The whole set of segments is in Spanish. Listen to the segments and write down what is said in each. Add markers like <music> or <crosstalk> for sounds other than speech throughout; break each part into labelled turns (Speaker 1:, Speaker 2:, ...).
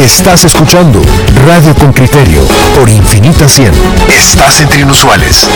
Speaker 1: Estás escuchando Radio con Criterio por Infinita 100. Estás entre inusuales.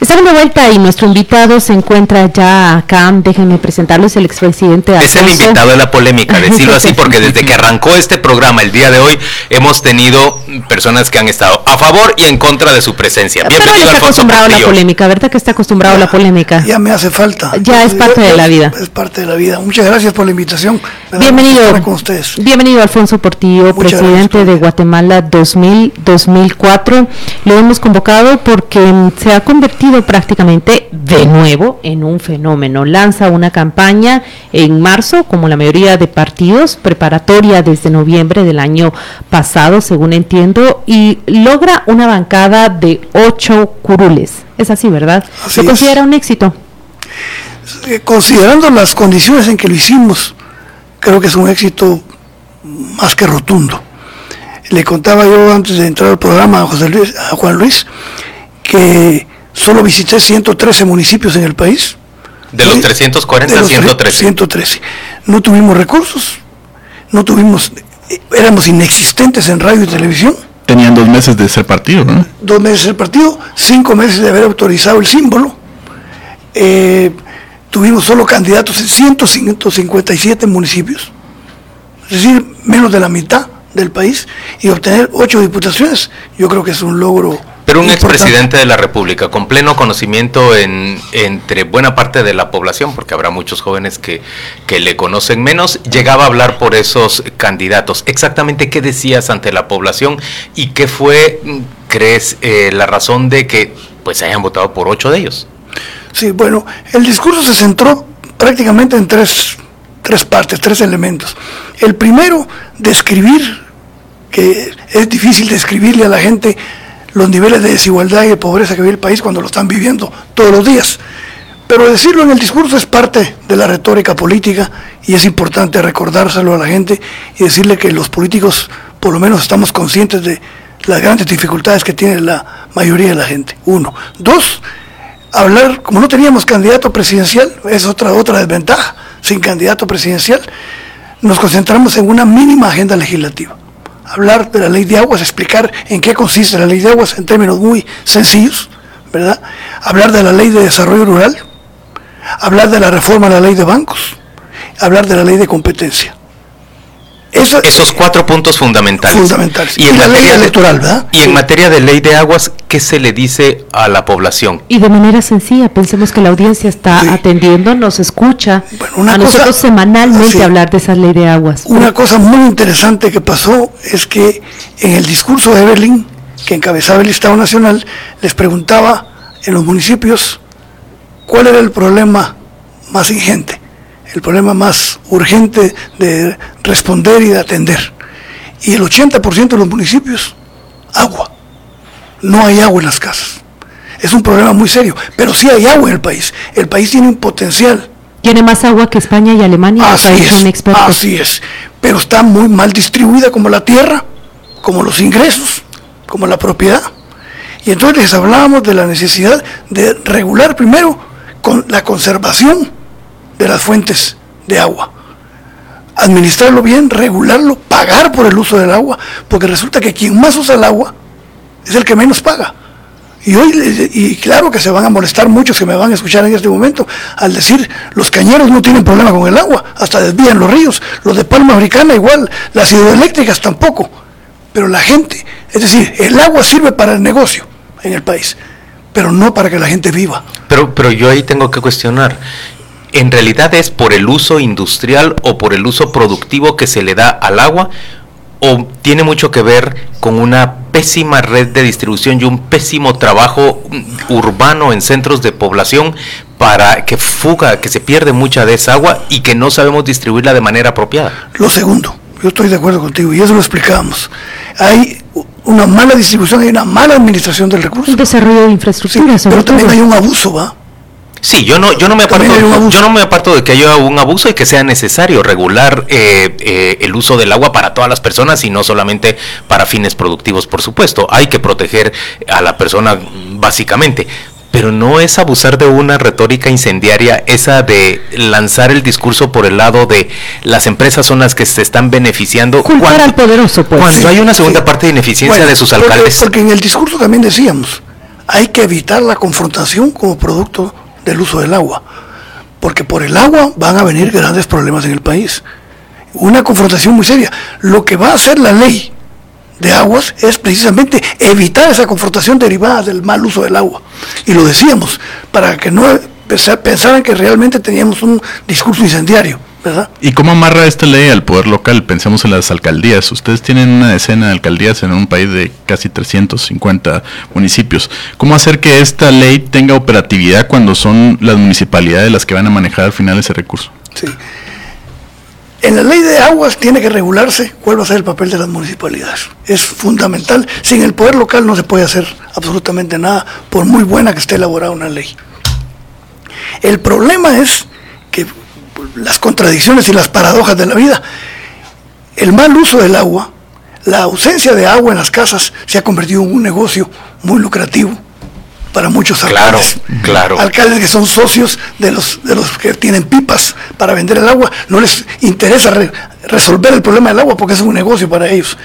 Speaker 2: Estamos de vuelta y nuestro invitado se encuentra ya acá. Déjenme presentarles el expresidente
Speaker 3: Es el invitado de la polémica, decirlo así, porque desde que arrancó este programa el día de hoy hemos tenido personas que han estado a favor y en contra de su presencia.
Speaker 2: Bienvenido, Pero está acostumbrado a la polémica, ¿verdad que está acostumbrado a la polémica?
Speaker 4: Ya me hace falta.
Speaker 2: Ya es parte de la vida.
Speaker 4: Es parte de la vida. Muchas gracias por la invitación.
Speaker 2: Bienvenido.
Speaker 4: Con ustedes.
Speaker 2: Bienvenido Alfonso Portillo, presidente de Guatemala 2000-2004. Lo hemos convocado porque se ha convertido prácticamente de nuevo en un fenómeno. Lanza una campaña en marzo, como la mayoría de partidos, preparatoria desde noviembre del año pasado, según entiendo, y logra una bancada de ocho curules. Es así, ¿verdad? ¿Se considera un éxito?
Speaker 4: Eh, considerando las condiciones en que lo hicimos, creo que es un éxito más que rotundo. Le contaba yo antes de entrar al programa a, José Luis, a Juan Luis que Solo visité 113 municipios en el país.
Speaker 3: De los 340, 113.
Speaker 4: 113. No tuvimos recursos, no tuvimos, éramos inexistentes en radio y televisión.
Speaker 5: Tenían dos meses de ser partido, ¿no?
Speaker 4: Dos meses de ser partido, cinco meses de haber autorizado el símbolo. Eh, tuvimos solo candidatos en 157 municipios, es decir, menos de la mitad del país, y obtener ocho diputaciones, yo creo que es un logro
Speaker 3: pero un expresidente de la República con pleno conocimiento en, entre buena parte de la población, porque habrá muchos jóvenes que, que le conocen menos, llegaba a hablar por esos candidatos. Exactamente qué decías ante la población y qué fue, crees, eh, la razón de que pues hayan votado por ocho de ellos.
Speaker 4: Sí, bueno, el discurso se centró prácticamente en tres, tres partes, tres elementos. El primero, describir, que es difícil describirle a la gente los niveles de desigualdad y de pobreza que vive el país cuando lo están viviendo todos los días. Pero decirlo en el discurso es parte de la retórica política y es importante recordárselo a la gente y decirle que los políticos por lo menos estamos conscientes de las grandes dificultades que tiene la mayoría de la gente. Uno. Dos, hablar, como no teníamos candidato presidencial, es otra, otra desventaja, sin candidato presidencial, nos concentramos en una mínima agenda legislativa hablar de la ley de aguas, explicar en qué consiste la ley de aguas en términos muy sencillos, ¿verdad? Hablar de la ley de desarrollo rural, hablar de la reforma de la ley de bancos, hablar de la ley de competencia.
Speaker 3: Esos cuatro puntos fundamentales.
Speaker 4: Fundamentales. Y, en la ley electoral, ¿verdad?
Speaker 3: Y en materia de ley de aguas, ¿qué se le dice a la población?
Speaker 2: Y de manera sencilla, pensemos que la audiencia está atendiendo, nos escucha a nosotros semanalmente hablar de esa ley de aguas.
Speaker 4: Una cosa muy interesante que pasó es que en el discurso de Evelyn, que encabezaba el Estado Nacional, les preguntaba en los municipios cuál era el problema más ingente el problema más urgente de responder y de atender. Y el 80% de los municipios, agua. No hay agua en las casas. Es un problema muy serio, pero sí hay agua en el país. El país tiene un potencial.
Speaker 2: Tiene más agua que España y Alemania.
Speaker 4: Así es, así es. Pero está muy mal distribuida como la tierra, como los ingresos, como la propiedad. Y entonces les hablábamos de la necesidad de regular primero con la conservación de las fuentes de agua. Administrarlo bien, regularlo, pagar por el uso del agua, porque resulta que quien más usa el agua es el que menos paga. Y hoy, y claro que se van a molestar muchos que me van a escuchar en este momento al decir, los cañeros no tienen problema con el agua, hasta desvían los ríos, los de Palma Africana igual, las hidroeléctricas tampoco. Pero la gente, es decir, el agua sirve para el negocio en el país, pero no para que la gente viva.
Speaker 3: Pero, pero yo ahí tengo que cuestionar, en realidad es por el uso industrial o por el uso productivo que se le da al agua o tiene mucho que ver con una pésima red de distribución y un pésimo trabajo urbano en centros de población para que fuga, que se pierde mucha de esa agua y que no sabemos distribuirla de manera apropiada.
Speaker 4: Lo segundo, yo estoy de acuerdo contigo y eso lo explicamos. Hay una mala distribución, hay una mala administración del recurso.
Speaker 2: Un desarrollo de infraestructura.
Speaker 4: pero también hay un abuso, ¿va?
Speaker 3: Sí, yo no, yo no me aparto, yo no me aparto de que haya un abuso y que sea necesario regular eh, eh, el uso del agua para todas las personas y no solamente para fines productivos, por supuesto. Hay que proteger a la persona básicamente Pero no es abusar de una retórica incendiaria, esa de lanzar el discurso por el lado de las empresas son las que se están beneficiando.
Speaker 2: Culpar al poderoso, pues.
Speaker 3: Cuando hay una segunda parte de ineficiencia
Speaker 4: Bueno,
Speaker 3: de sus
Speaker 4: porque-
Speaker 3: alcaldes.
Speaker 4: Porque en el discurso también decíamos, hay que evitar la confrontación como producto del uso del agua. Porque por el agua van a venir grandes problemas en el país. Una confrontación muy seria. Lo que va a hacer la ley de aguas es precisamente evitar esa confrontación derivada del mal uso del agua. Y lo decíamos, para que no pensa- pensaran que realmente teníamos un discurso incendiario, ¿verdad?
Speaker 5: ¿Y cómo amarra esta ley al poder local? Pensemos en las alcaldías. Ustedes tienen una decena de alcaldías en un país de casi 350 municipios. ¿Cómo hacer que esta ley tenga operatividad cuando son las municipalidades las que van a manejar al final ese recurso?
Speaker 4: Sí. En la ley de aguas tiene que regularse cuál va a ser el papel de las municipalidades. Es fundamental. Sin el poder local no se puede hacer absolutamente nada, por muy buena que esté elaborada una ley. El problema es que las contradicciones y las paradojas de la vida, el mal uso del agua, la ausencia de agua en las casas se ha convertido en un negocio muy lucrativo para muchos
Speaker 3: Claro,
Speaker 4: alcaldes.
Speaker 3: claro.
Speaker 4: Alcaldes que son socios de los, de los que tienen pipas para vender el agua, no les interesa re- resolver el problema del agua porque es un negocio para ellos.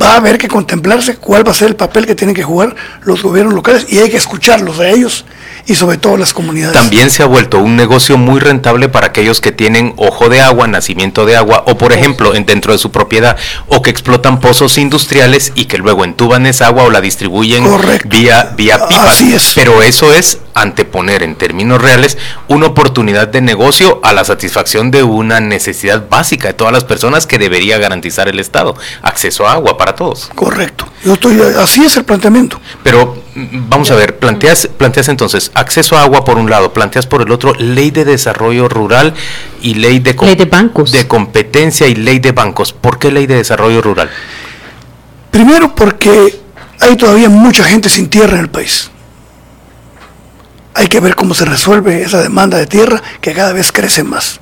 Speaker 4: Va a haber que contemplarse cuál va a ser el papel que tienen que jugar los gobiernos locales y hay que escucharlos a ellos y sobre todo las comunidades.
Speaker 3: También se ha vuelto un negocio muy rentable para aquellos que tienen ojo de agua, nacimiento de agua, o por ejemplo, en dentro de su propiedad, o que explotan pozos industriales y que luego entuban esa agua o la distribuyen
Speaker 4: Correcto.
Speaker 3: vía, vía pipas.
Speaker 4: Así es.
Speaker 3: Pero eso es anteponer en términos reales una oportunidad de negocio a la satisfacción de una necesidad básica de todas las personas que debería garantizar el Estado, acceso a agua para todos.
Speaker 4: Correcto. Yo estoy, así es el planteamiento.
Speaker 3: Pero mm, vamos a ver, planteas, planteas entonces acceso a agua por un lado, planteas por el otro ley de desarrollo rural y ley de,
Speaker 2: Ley de bancos.
Speaker 3: de competencia y ley de bancos. ¿Por qué ley de desarrollo rural?
Speaker 4: Primero porque hay todavía mucha gente sin tierra en el país. Hay que ver cómo se resuelve esa demanda de tierra que cada vez crece más.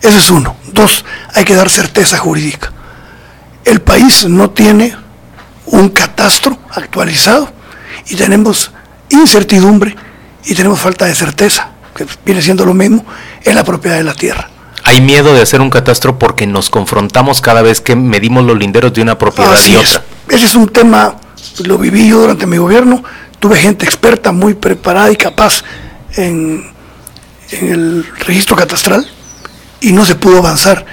Speaker 4: Ese es uno. Dos, hay que dar certeza jurídica. El país no tiene un catastro actualizado y tenemos incertidumbre y tenemos falta de certeza, que viene siendo lo mismo en la propiedad de la tierra.
Speaker 3: Hay miedo de hacer un catastro porque nos confrontamos cada vez que medimos los linderos de una propiedad
Speaker 4: Así
Speaker 3: y
Speaker 4: es.
Speaker 3: otra.
Speaker 4: Ese es un tema, lo viví yo durante mi gobierno, tuve gente experta, muy preparada y capaz en, en el registro catastral y no se pudo avanzar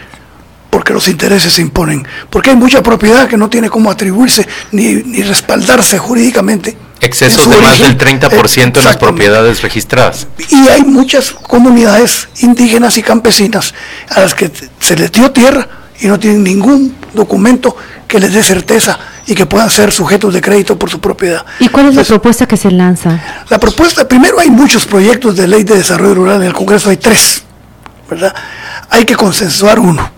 Speaker 4: porque los intereses se imponen, porque hay mucha propiedad que no tiene cómo atribuirse ni, ni respaldarse jurídicamente.
Speaker 3: Excesos de más del 30% en las propiedades registradas.
Speaker 4: Y hay muchas comunidades indígenas y campesinas a las que se les dio tierra y no tienen ningún documento que les dé certeza y que puedan ser sujetos de crédito por su propiedad.
Speaker 2: ¿Y cuál es la
Speaker 4: Entonces,
Speaker 2: propuesta que se lanza?
Speaker 4: la propuesta, primero hay muchos proyectos de ley de desarrollo rural en el Congreso, hay tres, ¿verdad? Hay que consensuar uno.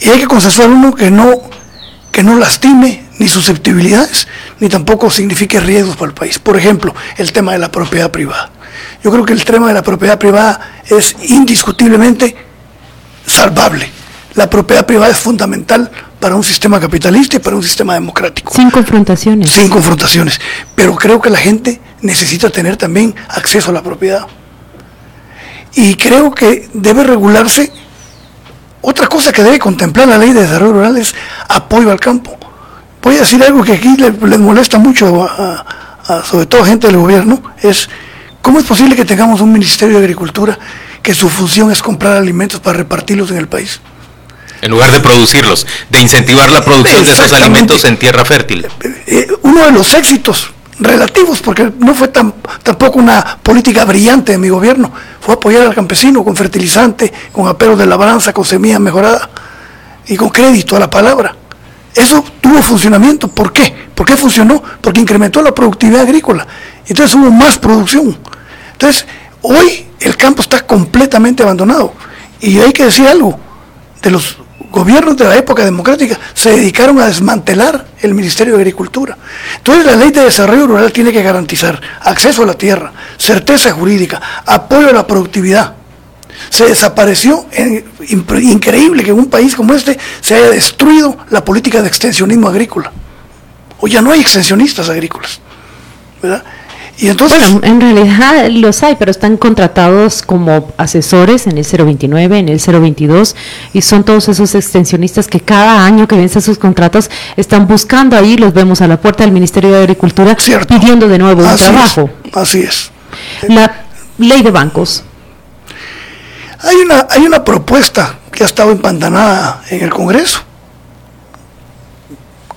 Speaker 4: Y hay que consensuar uno que no, que no lastime ni susceptibilidades, ni tampoco signifique riesgos para el país. Por ejemplo, el tema de la propiedad privada. Yo creo que el tema de la propiedad privada es indiscutiblemente salvable. La propiedad privada es fundamental para un sistema capitalista y para un sistema democrático
Speaker 2: Sin confrontaciones.
Speaker 4: sin confrontaciones. Pero creo que la gente necesita tener también acceso a la propiedad. Y creo que debe regularse. Otra cosa que debe contemplar la ley de desarrollo rural es apoyo al campo. Voy a decir algo que aquí le- les, molesta mucho, a, a- sobre todo gente del gobierno, es cómo es posible que tengamos un Ministerio de Agricultura que su función es comprar alimentos para repartirlos en el país.
Speaker 3: En lugar de producirlos, de incentivar la producción de esos alimentos en tierra fértil.
Speaker 4: eh, uno de los éxitos relativos, porque no fue tan, tampoco una política brillante de mi gobierno, fue apoyar al campesino con fertilizante, con aperos de labranza, con semilla mejorada y con crédito a la palabra. Eso tuvo funcionamiento. ¿Por qué? ¿Por qué funcionó? Porque incrementó la productividad agrícola. Entonces hubo más producción. Entonces, hoy el campo está completamente abandonado. Y hay que decir algo, de los gobiernos de la época democrática se dedicaron a desmantelar el Ministerio de Agricultura. Entonces la ley de desarrollo rural tiene que garantizar acceso a la tierra, certeza jurídica, apoyo a la productividad. Se desapareció, increíble que en un país como este se haya destruido la política de extensionismo agrícola. O ya no hay extensionistas agrícolas. ¿verdad?
Speaker 2: Y entonces, bueno, en realidad los hay, pero están contratados como asesores en el 029, en el 022, y son todos esos extensionistas que cada año que vencen sus contratos están buscando ahí, los vemos a la puerta del Ministerio de Agricultura pidiendo de nuevo un trabajo.
Speaker 4: así es.
Speaker 2: La ley de bancos.
Speaker 4: Hay una, hay una propuesta que ha estado empantanada en el Congreso,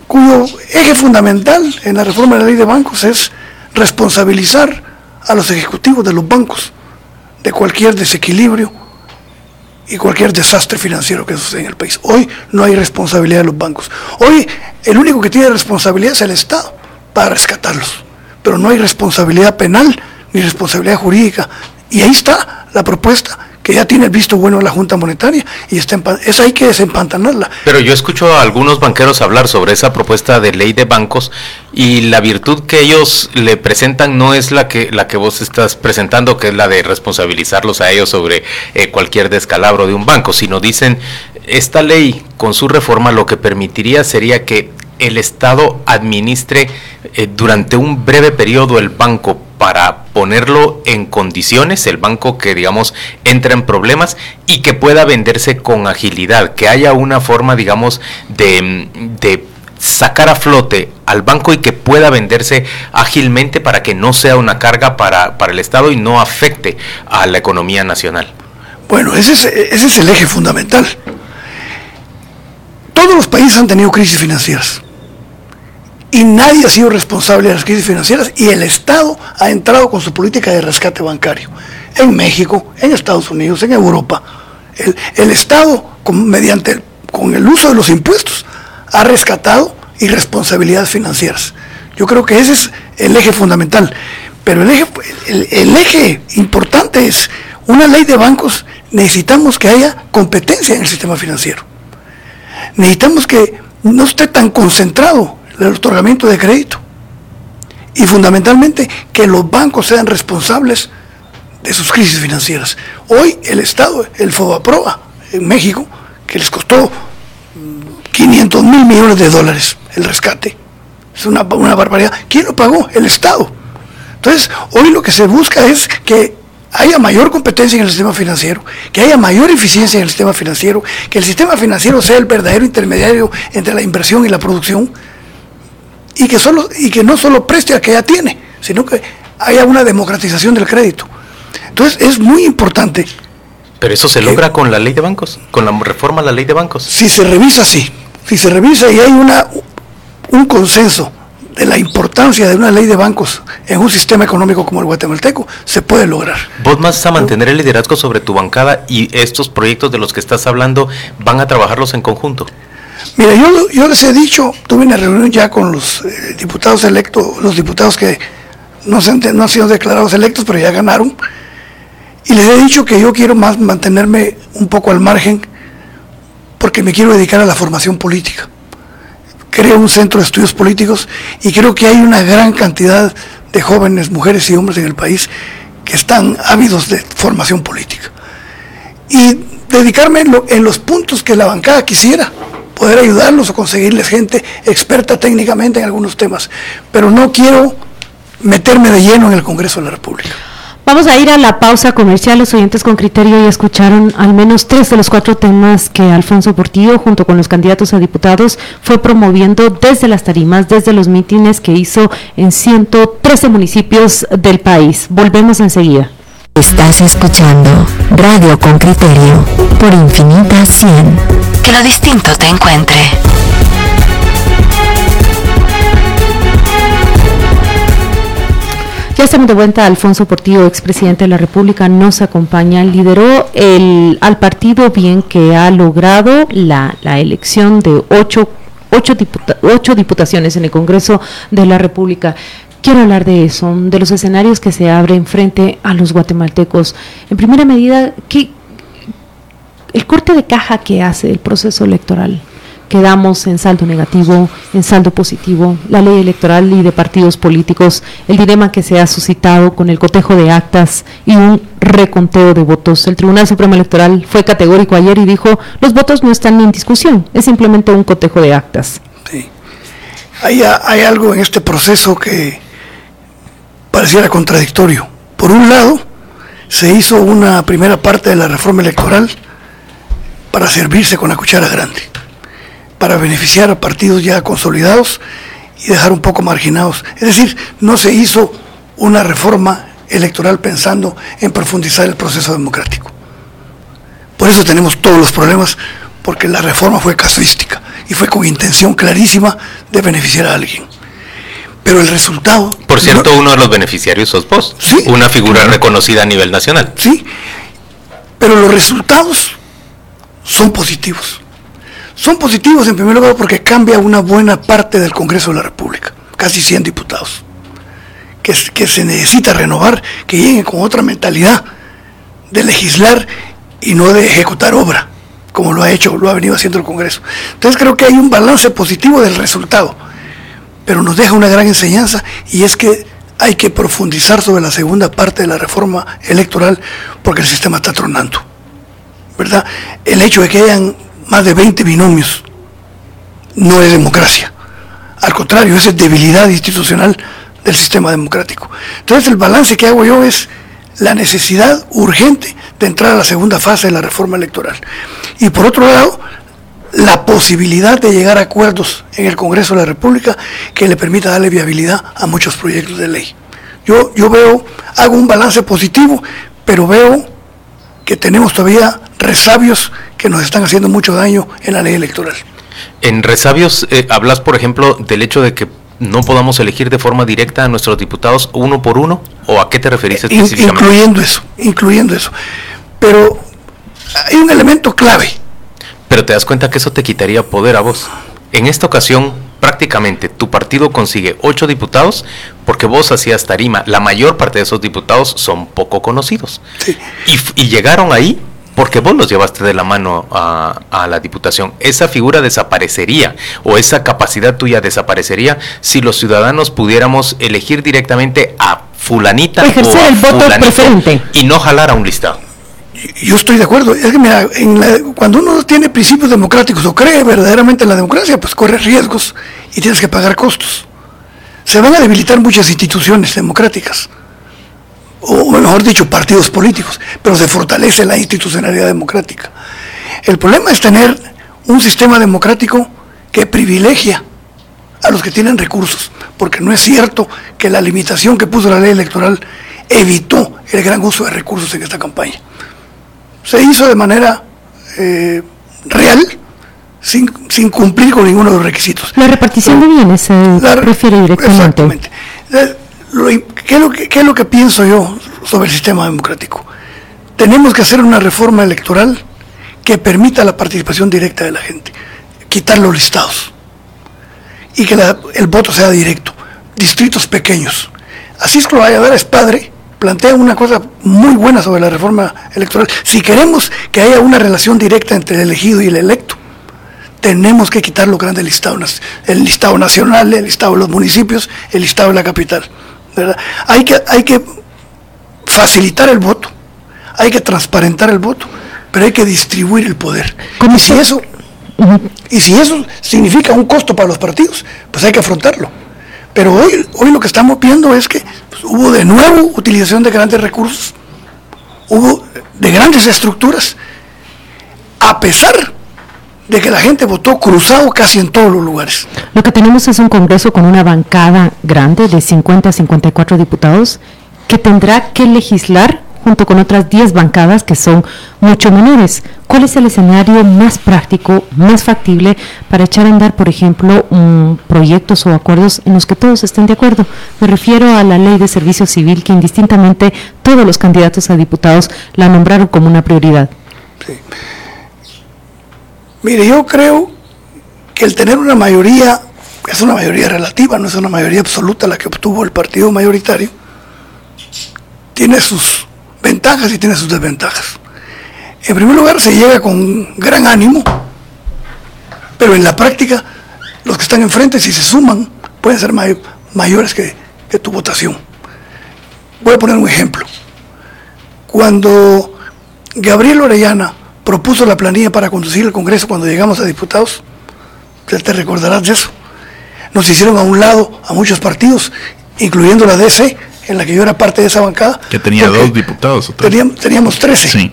Speaker 4: cuyo eje fundamental en la reforma de la ley de bancos es responsabilizar a los ejecutivos de los bancos de cualquier desequilibrio y cualquier desastre financiero que sucede en el país. Hoy no hay responsabilidad de los bancos. Hoy el único que tiene responsabilidad es el Estado para rescatarlos. Pero no hay responsabilidad penal ni responsabilidad jurídica. Y ahí está la propuesta que ya tiene el visto bueno de la Junta Monetaria y está esa hay que desempantanarla.
Speaker 3: Pero yo escucho a algunos banqueros hablar sobre esa propuesta de ley de bancos y la virtud que ellos le presentan no es la que la que vos estás presentando, que es la de responsabilizarlos a ellos sobre eh, cualquier descalabro de un banco, sino dicen esta ley con su reforma lo que permitiría sería que el Estado administre eh, durante un breve periodo el banco para ponerlo en condiciones, el banco que digamos entra en problemas y que pueda venderse con agilidad, que haya una forma digamos de, de sacar a flote al banco y que pueda venderse ágilmente para que no sea una carga para, para el Estado y no afecte a la economía nacional.
Speaker 4: Bueno, ese es, ese es el eje fundamental. Todos los países han tenido crisis financieras y nadie ha sido responsable de las crisis financieras y el Estado ha entrado con su política de rescate bancario. En México, en Estados Unidos, en Europa. El, Estado, con, mediante con el uso de los impuestos, ha rescatado irresponsabilidades financieras. Yo creo que ese es el eje fundamental. Pero el eje, el eje importante es una ley de bancos. Necesitamos que haya competencia en el sistema financiero. Necesitamos que no esté tan concentrado el otorgamiento de crédito. Y fundamentalmente que los bancos sean responsables de sus crisis financieras. Hoy el Estado, el FOBAPROA en México, que les costó 500 mil millones de dólares el rescate. Es una, una barbaridad. ¿Quién lo pagó? El Estado. Entonces, hoy lo que se busca es que haya mayor competencia en el sistema financiero, que haya mayor eficiencia en el sistema financiero, que el sistema financiero sea el verdadero intermediario entre la inversión y la producción, y que, solo, y que no solo preste a que ya tiene, sino que haya una democratización del crédito. Entonces es muy importante.
Speaker 3: Pero eso se logra con la ley de bancos, con la reforma a la ley de bancos.
Speaker 4: Si se revisa, sí. Si se revisa y hay una, un consenso de la importancia de una ley de bancos en un sistema económico como el guatemalteco, se puede lograr.
Speaker 3: Vos vas a mantener el liderazgo sobre tu bancada y estos proyectos de los que estás hablando van a trabajarlos en conjunto.
Speaker 4: Mira, yo, les he dicho, tuve una reunión ya con los eh, diputados electos, los diputados que no, se han, no han sido declarados electos, pero ya ganaron, y les he dicho que yo quiero más mantenerme un poco al margen porque me quiero dedicar a la formación política. Creo un centro de estudios políticos y creo que hay una gran cantidad de jóvenes, mujeres y hombres en el país que están ávidos de formación política. Y dedicarme en los puntos que la bancada quisiera poder ayudarlos o conseguirles gente experta técnicamente en algunos temas. Pero no quiero meterme de lleno en el Congreso de la República.
Speaker 2: Vamos a ir a la pausa comercial. Los oyentes con criterio ya escucharon al menos tres de los cuatro temas que Alfonso Portillo, junto con los candidatos a diputados, fue promoviendo desde las tarimas, desde los mítines que hizo en 113 municipios del país. Volvemos enseguida.
Speaker 6: Estás escuchando Radio con Criterio por Infinita 100. Que lo distinto te encuentre.
Speaker 2: Ya estamos de vuelta. Alfonso Portillo, expresidente de la República, nos acompaña. Lideró el, al partido bien que ha logrado la, la elección de ocho, ocho, ocho diputaciones en el Congreso de la República. Quiero hablar de eso, de los escenarios que se abren frente a los guatemaltecos. En primera medida, ¿qué, el corte de caja que hace el proceso electoral. Quedamos en saldo negativo, en saldo positivo, la ley electoral y de partidos políticos, el dilema que se ha suscitado con el cotejo de actas y un reconteo de votos. El Tribunal Supremo Electoral fue categórico ayer y dijo, los votos no están en discusión, es simplemente un cotejo de actas.
Speaker 4: Sí. Hay, hay algo en este proceso que pareciera contradictorio. Por un lado, se hizo una primera parte de la reforma electoral para servirse con la cuchara grande, para beneficiar a partidos ya consolidados y dejar un poco marginados. Es decir, no se hizo una reforma electoral pensando en profundizar el proceso democrático. Por eso tenemos todos los problemas, porque la reforma fue casuística y fue con intención clarísima de beneficiar a alguien. Pero el resultado...
Speaker 3: Por cierto, uno de los beneficiarios sos vos,
Speaker 4: Sí,
Speaker 3: una figura
Speaker 4: claro.
Speaker 3: reconocida a nivel nacional.
Speaker 4: Sí, pero los resultados son positivos. Son positivos en primer lugar porque cambia una buena parte del Congreso de la República, casi 100 diputados, que, que se necesita renovar, que lleguen con otra mentalidad de legislar y no de ejecutar obra, como lo ha hecho, lo ha venido haciendo el Congreso. Entonces creo que hay un balance positivo del resultado, pero nos deja una gran enseñanza y es que hay que profundizar sobre la segunda parte de la reforma electoral porque el sistema está tronando. ¿Verdad? El hecho de que hayan más de 20 binomios no es democracia. Al contrario, es debilidad institucional del sistema democrático. Entonces el balance que hago yo es la necesidad urgente de entrar a la segunda fase de la reforma electoral. Y por otro lado, la posibilidad de llegar a acuerdos en el Congreso de la República que le permita darle viabilidad a muchos proyectos de ley. Yo, yo veo, hago un balance positivo, pero veo que tenemos todavía resabios que nos están haciendo mucho daño en la ley electoral.
Speaker 3: En resabios, eh, hablas, por ejemplo, del hecho de que no podamos elegir de forma directa a nuestros diputados uno por uno, o a qué te referís específicamente?
Speaker 4: incluyendo eso, incluyendo eso. Pero hay un elemento clave.
Speaker 3: Pero te das cuenta que eso te quitaría poder a vos. En esta ocasión, prácticamente tu partido consigue ocho diputados porque vos hacías tarima. La mayor parte de esos diputados son poco conocidos.
Speaker 4: Sí.
Speaker 3: Y, llegaron ahí porque vos los llevaste de la mano a, a la diputación. Esa figura desaparecería o esa capacidad tuya desaparecería si los ciudadanos pudiéramos elegir directamente a fulanita
Speaker 2: Ejercer
Speaker 3: o a
Speaker 2: el voto
Speaker 3: fulanito
Speaker 2: preferente.
Speaker 3: y no jalar a un listado.
Speaker 4: Yo estoy de acuerdo. Es que mira, cuando uno tiene principios democráticos o cree verdaderamente en la democracia, pues corre riesgos y tienes que pagar costos. Se van a debilitar muchas instituciones democráticas, o mejor dicho, partidos políticos, pero se fortalece la institucionalidad democrática. El problema es tener un sistema democrático que privilegia a los que tienen recursos, porque no es cierto que la limitación que puso la ley electoral evitó el gran uso de recursos en esta campaña se hizo de manera eh, real, sin, sin cumplir con ninguno de los requisitos.
Speaker 2: La repartición de bienes se
Speaker 4: La-
Speaker 2: prefiere directamente.
Speaker 4: Exactamente. Lo ¿qué, es lo que, qué es lo que pienso yo sobre el sistema democrático? Tenemos que hacer una reforma electoral que permita la participación directa de la gente, quitar los listados y que la- el voto sea directo, distritos pequeños. Así es que Valladares Padre plantea una cosa muy buena sobre la reforma electoral. Si queremos que haya una relación directa entre el elegido y el electo, tenemos que quitar los grandes listados, nac- el listado nacional, el listado de los municipios, el listado de la capital. ¿verdad? Hay, que, hay que facilitar el voto, hay que transparentar el voto, pero hay que distribuir el poder.
Speaker 2: ¿Cómo
Speaker 4: Y si eso y si eso significa un costo para los partidos, pues hay que afrontarlo. Pero hoy, hoy lo que estamos viendo es que pues, hubo de nuevo utilización de grandes recursos, hubo de grandes estructuras, a pesar de que la gente votó cruzado casi en todos los lugares.
Speaker 2: Lo que tenemos es un Congreso con una bancada grande de 50 a 54 diputados que tendrá que legislar junto con otras 10 bancadas que son mucho menores. ¿Cuál es el escenario más práctico, más factible para echar a andar, por ejemplo, proyectos o acuerdos en los que todos estén de acuerdo? Me refiero a la ley de servicio civil que indistintamente todos los candidatos a diputados la nombraron como una prioridad.
Speaker 4: Mire, yo creo que el tener una mayoría, es una mayoría relativa, no es una mayoría absoluta la que obtuvo el partido mayoritario, tiene sus y tiene sus desventajas. En primer lugar, se llega con gran ánimo, pero en la práctica, los que están enfrente, si se suman, pueden ser may- mayores que, que tu votación. Voy a poner un ejemplo. Cuando Gabriel Orellana propuso la planilla para conducir el Congreso cuando llegamos a diputados, ya te recordarás de eso. Nos hicieron a un lado a muchos partidos, incluyendo la DC, en la que yo era parte de esa bancada.
Speaker 5: Que tenía dos diputados.
Speaker 4: Teníamos, teníamos 13.
Speaker 5: Sí.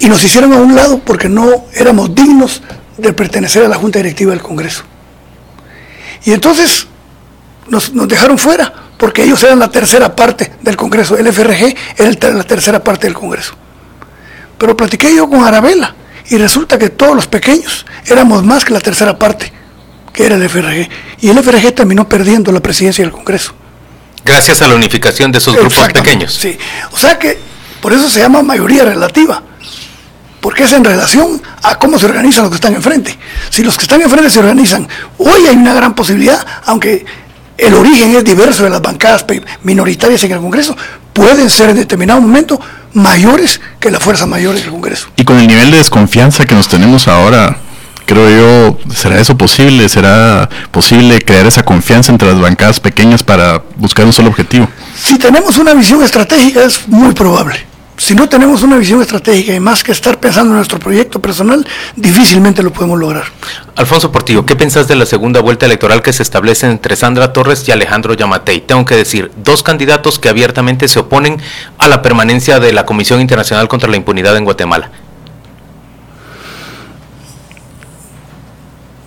Speaker 4: Y nos hicieron a un lado porque no éramos dignos de pertenecer a la Junta Directiva del Congreso. Y entonces nos, nos dejaron fuera porque ellos eran la tercera parte del Congreso. El FRG era la tercera parte del Congreso. Pero platiqué yo con Arabella y resulta que todos los pequeños éramos más que la tercera parte, que era el FRG. Y el FRG terminó perdiendo la presidencia del Congreso.
Speaker 3: Gracias a la unificación de esos grupos pequeños.
Speaker 4: Sí, o sea que por eso se llama mayoría relativa, porque es en relación a cómo se organizan los que están enfrente. Si los que están enfrente se organizan, hoy hay una gran posibilidad, aunque el origen es diverso de las bancadas minoritarias en el Congreso, pueden ser en determinado momento mayores que la fuerza mayor del Congreso.
Speaker 5: Y con el nivel de desconfianza que nos tenemos ahora, creo yo, ¿será eso posible? ¿Será posible crear esa confianza entre las bancadas pequeñas para buscar un solo objetivo?
Speaker 4: Si tenemos una visión estratégica es muy probable si no tenemos una visión estratégica y más que estar pensando en nuestro proyecto personal, difícilmente lo podemos lograr.
Speaker 3: Alfonso Portillo, ¿qué pensás de la segunda vuelta electoral que se establece entre Sandra Torres y Alejandro Yamatei? Tengo que decir, dos candidatos que abiertamente se oponen a la permanencia de la Comisión Internacional contra la Impunidad en Guatemala.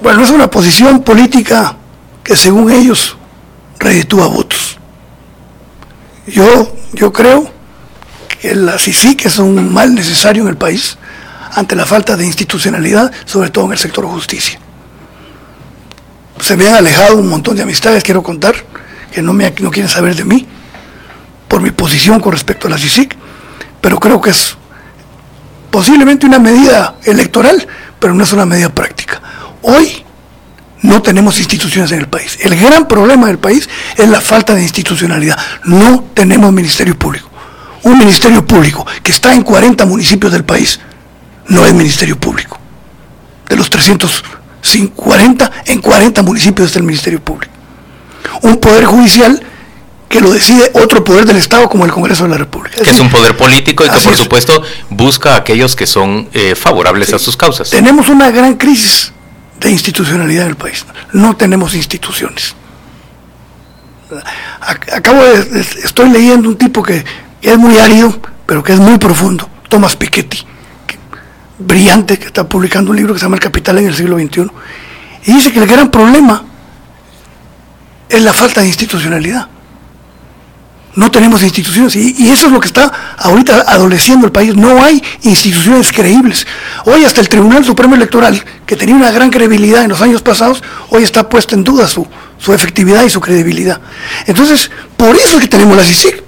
Speaker 4: Bueno, es una posición política que según ellos reditúa votos. Yo, yo creo la CICIC es un mal necesario en el país ante la falta de institucionalidad, sobre todo en el sector justicia. Se me han alejado un montón de amistades, quiero contar, que no, me, no quieren saber de mí, por mi posición con respecto a la CICIC, pero creo que es posiblemente una medida electoral, pero no es una medida práctica. Hoy no tenemos instituciones en el país. El gran problema del país es la falta de institucionalidad. No tenemos ministerio público un ministerio público que está en 40 municipios del país, no es ministerio público. De los 340, en 40 municipios está el ministerio público. Un poder judicial que lo decide otro poder del Estado como el Congreso de la República.
Speaker 3: que es un poder político y que por supuesto busca a aquellos que son eh, favorables a sus causas.
Speaker 4: Tenemos una gran crisis de institucionalidad en el país. No tenemos instituciones. Acabo de, estoy leyendo un tipo que es muy árido, pero que es muy profundo, Thomas Piketty, brillante, que está publicando un libro que se llama El Capital en el siglo XXI, y dice que el gran problema es la falta de institucionalidad. No tenemos instituciones y, eso es lo que está ahorita adoleciendo el país. No hay instituciones creíbles. Hoy hasta el Tribunal Supremo Electoral, que tenía una gran credibilidad en los años pasados, hoy está puesto en duda su, su efectividad y su credibilidad. Entonces, por eso es que tenemos la CICIG,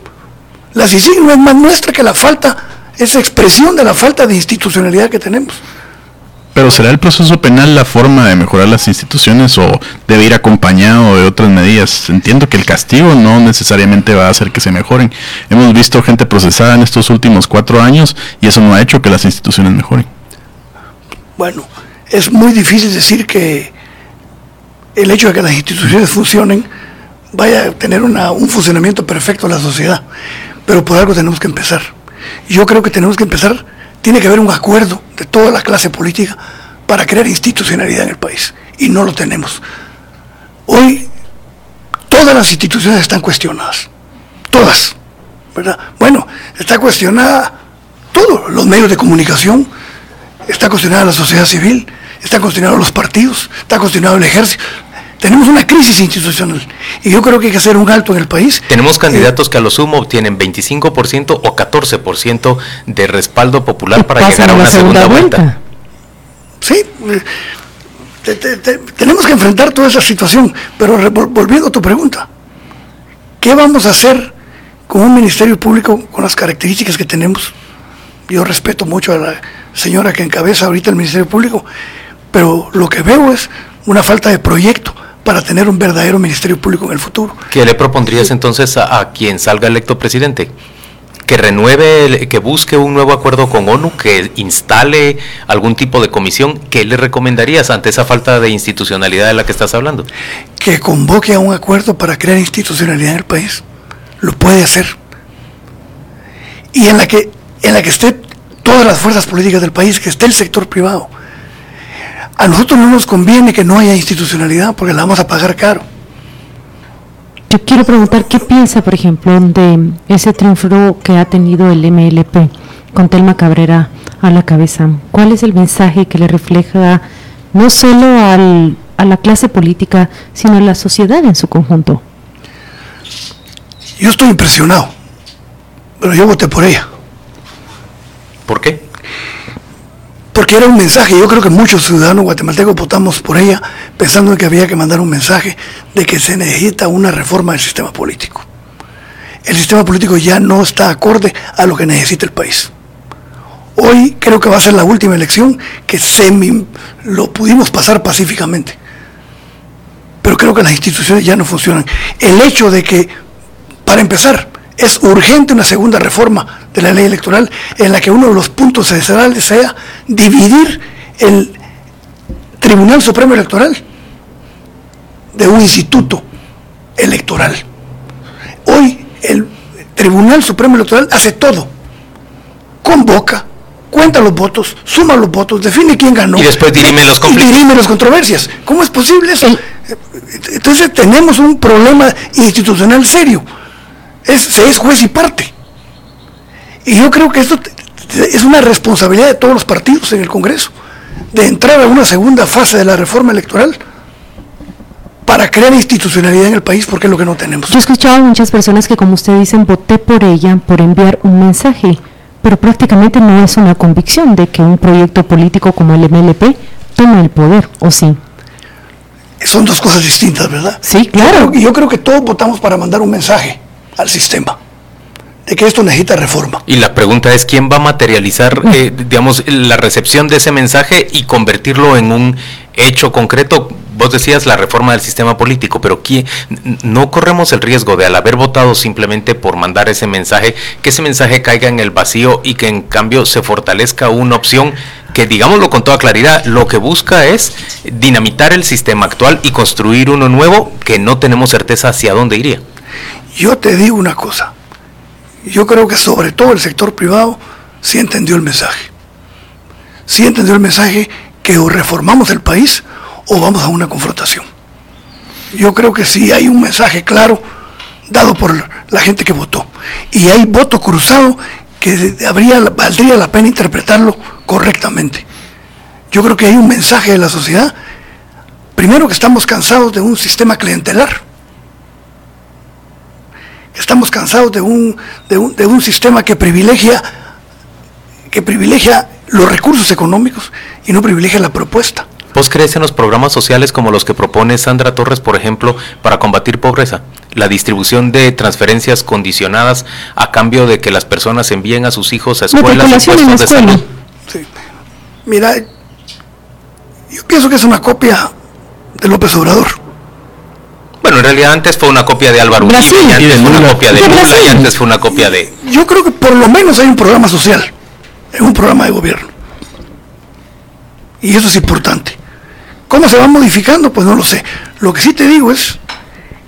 Speaker 4: la CICIG no es más nuestra que la falta, esa expresión de la falta de institucionalidad que tenemos.
Speaker 5: Pero ¿será el proceso penal la forma de mejorar las instituciones o debe ir acompañado de otras medidas? Entiendo que el castigo no necesariamente va a hacer que se mejoren. Hemos visto gente procesada en estos últimos cuatro años y eso no ha hecho que las instituciones mejoren.
Speaker 4: Bueno, es muy difícil decir que el hecho de que las instituciones funcionen vaya a tener un funcionamiento perfecto en la sociedad pero por algo tenemos que empezar. Yo creo que tenemos que empezar, tiene que haber un acuerdo de toda la clase política para crear institucionalidad en el país, y no lo tenemos. Hoy todas las instituciones están cuestionadas, todas, ¿verdad? Bueno, está cuestionada todo, los medios de comunicación, está cuestionada la sociedad civil, están cuestionados los partidos, está cuestionado el ejército, tenemos una crisis institucional y yo creo que hay que hacer un alto en el país.
Speaker 3: Tenemos candidatos que a lo sumo obtienen 25% o 14% de respaldo popular para llegar a una segunda, vuelta.
Speaker 4: Sí, tenemos que enfrentar toda esa situación, pero volviendo a tu pregunta, ¿qué vamos a hacer con un ministerio público con las características que tenemos? Yo respeto mucho a la señora que encabeza ahorita el Ministerio Público, pero lo que veo es una falta de proyecto para tener un verdadero ministerio público en el futuro.
Speaker 3: ¿Qué le propondrías entonces a, quien salga electo presidente? que renueve, que busque un nuevo acuerdo con ONU, que instale algún tipo de comisión, ¿qué le recomendarías ante esa falta de institucionalidad de la que estás hablando?
Speaker 4: Que convoque a un acuerdo para crear institucionalidad en el país. Lo puede hacer. Y en la que, en la que esté todas las fuerzas políticas del país, que esté el sector privado a nosotros no nos conviene que no haya institucionalidad porque la vamos a pagar caro.
Speaker 2: Yo quiero preguntar qué piensa, por ejemplo, de ese triunfo que ha tenido el MLP con Telma Cabrera a la cabeza. ¿Cuál es el mensaje que le refleja no solo al, a la clase política, sino a la sociedad en su conjunto?
Speaker 4: Yo estoy impresionado, pero yo voté por ella.
Speaker 3: ¿Por qué?
Speaker 4: Porque era un mensaje, yo creo que muchos ciudadanos guatemaltecos votamos por ella pensando que había que mandar un mensaje de que se necesita una reforma del sistema político. El sistema político ya no está acorde a lo que necesita el país. Hoy creo que va a ser la última elección que semi lo pudimos pasar pacíficamente. Pero creo que las instituciones ya no funcionan. El hecho de que, para empezar, es urgente una segunda reforma de la ley electoral en la que uno de los puntos esenciales sea dividir el Tribunal Supremo Electoral de un instituto electoral. Hoy el Tribunal Supremo Electoral hace todo. Convoca, cuenta los votos, suma los votos, define quién ganó.
Speaker 3: Y después dirime los conflictos.
Speaker 4: Y dirime las controversias. ¿Cómo es posible eso? Entonces tenemos un problema institucional serio es, se es juez y parte. Y yo creo que esto es una responsabilidad de todos los partidos en el Congreso, de entrar a una segunda fase de la reforma electoral para crear institucionalidad en el país, porque es lo que no tenemos.
Speaker 2: Yo he escuchado a muchas personas que, como usted dicen, voté por ella por enviar un mensaje, pero prácticamente no es una convicción de que un proyecto político como el MLP tome el poder, ¿o sí?
Speaker 4: Son dos cosas distintas, ¿verdad?
Speaker 2: Sí, claro.
Speaker 4: Y yo creo que todos votamos para mandar un mensaje al sistema de que esto necesita reforma.
Speaker 3: Y la pregunta es quién va a materializar, eh, digamos, la recepción de ese mensaje y convertirlo en un hecho concreto. Vos decías la reforma del sistema político, pero ¿quién? no corremos el riesgo de al haber votado simplemente por mandar ese mensaje, que ese mensaje caiga en el vacío y que en cambio se fortalezca una opción que digámoslo con toda claridad, lo que busca es dinamitar el sistema actual y construir uno nuevo que no tenemos certeza hacia dónde iría.
Speaker 4: Yo te digo una cosa, yo creo que sobre todo el sector privado sí entendió el mensaje. Sí entendió el mensaje que o reformamos el país o vamos a una confrontación. Yo creo que sí hay un mensaje claro dado por la gente que votó. Y hay voto cruzado que habría, valdría la pena interpretarlo correctamente. Yo creo que hay un mensaje de la sociedad. Primero que estamos cansados de un sistema clientelar Estamos cansados de un, de un, de un sistema que privilegia, que privilegia los recursos económicos y no privilegia la propuesta.
Speaker 3: ¿Vos crees en los programas sociales como los que propone Sandra Torres, por ejemplo, para combatir pobreza? La distribución de transferencias condicionadas a cambio de que las personas envíen a sus hijos a escuelas y puestos de salud.
Speaker 4: Sí. Mira, yo pienso que es una copia de López Obrador.
Speaker 3: Bueno, en realidad antes fue una copia de Álvaro Uribe, y antes fue una copia de Lula, y antes fue una copia de...
Speaker 4: Yo creo que por lo menos hay un programa social, es un programa de gobierno. Y eso es importante. ¿Cómo se va modificando? Pues no lo sé. Lo que sí te digo es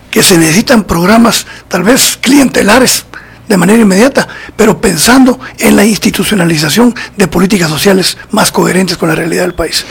Speaker 4: que se necesitan programas tal vez clientelares de manera inmediata, pero pensando en la institucionalización de políticas sociales más coherentes con la realidad del país.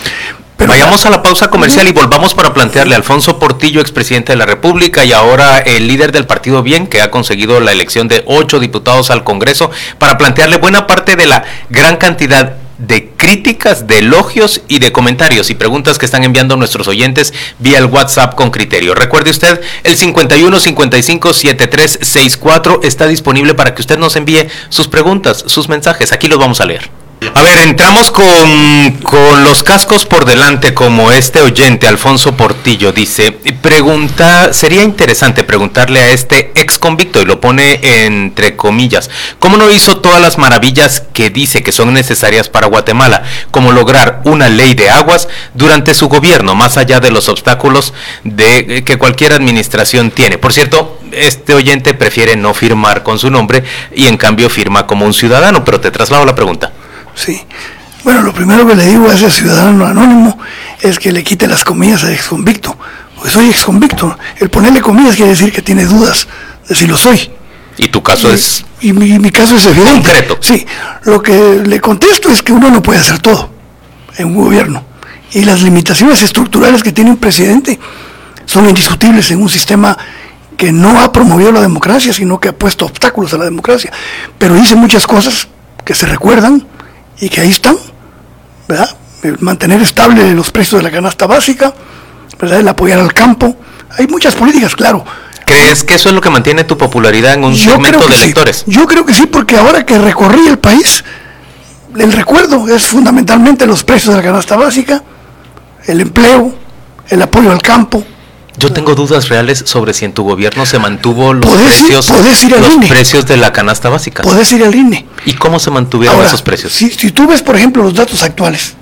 Speaker 3: Vayamos a la pausa comercial y volvamos para plantearle a Alfonso Portillo, expresidente de la República y ahora el líder del Partido Bien, que ha conseguido la elección de ocho diputados al Congreso, para plantearle buena parte de la gran cantidad de críticas, de elogios y de comentarios y preguntas que están enviando nuestros oyentes vía el WhatsApp con criterio. Recuerde usted, el 51 55 73 64 está disponible para que usted nos envíe sus preguntas, sus mensajes. Aquí los vamos a leer. A ver, entramos con, con, los cascos por delante, como este oyente, Alfonso Portillo, dice, pregunta, sería interesante preguntarle a este ex convicto, y lo pone entre comillas, ¿cómo no hizo todas las maravillas que dice que son necesarias para Guatemala, como lograr una ley de aguas durante su gobierno, más allá de los obstáculos de, que cualquier administración tiene? Por cierto, este oyente prefiere no firmar con su nombre y en cambio firma como un ciudadano, pero te traslado la pregunta.
Speaker 4: Sí. Bueno, lo primero que le digo a ese ciudadano anónimo es que le quite las comillas a exconvicto. Porque soy exconvicto. El ponerle comillas quiere decir que tiene dudas de si lo soy.
Speaker 3: ¿Y tu caso es...?
Speaker 4: Y mi, mi, caso es evidente.
Speaker 3: Concreto.
Speaker 4: Sí. Lo que le contesto es que uno no puede hacer todo en un gobierno. Y las limitaciones estructurales que tiene un presidente son indiscutibles en un sistema que no ha promovido la democracia, sino que ha puesto obstáculos a la democracia. Pero dice muchas cosas que se recuerdan y que ahí están, ¿verdad? El mantener estable los precios de la canasta básica, ¿verdad? El apoyar al campo. Hay muchas políticas, claro.
Speaker 3: ¿Crees que eso es lo que mantiene tu popularidad en un segmento de electores?
Speaker 4: Yo creo que sí, porque ahora que recorrí el país, el recuerdo es fundamentalmente los precios de la canasta básica, el empleo, el apoyo al campo,
Speaker 3: yo tengo dudas reales sobre si en tu gobierno se mantuvo los,
Speaker 4: precios,
Speaker 3: los precios de la canasta básica.
Speaker 4: Puedes ir al INE.
Speaker 3: ¿Y cómo se mantuvieron esos precios?
Speaker 4: Si, si tú ves, por ejemplo, los datos actuales,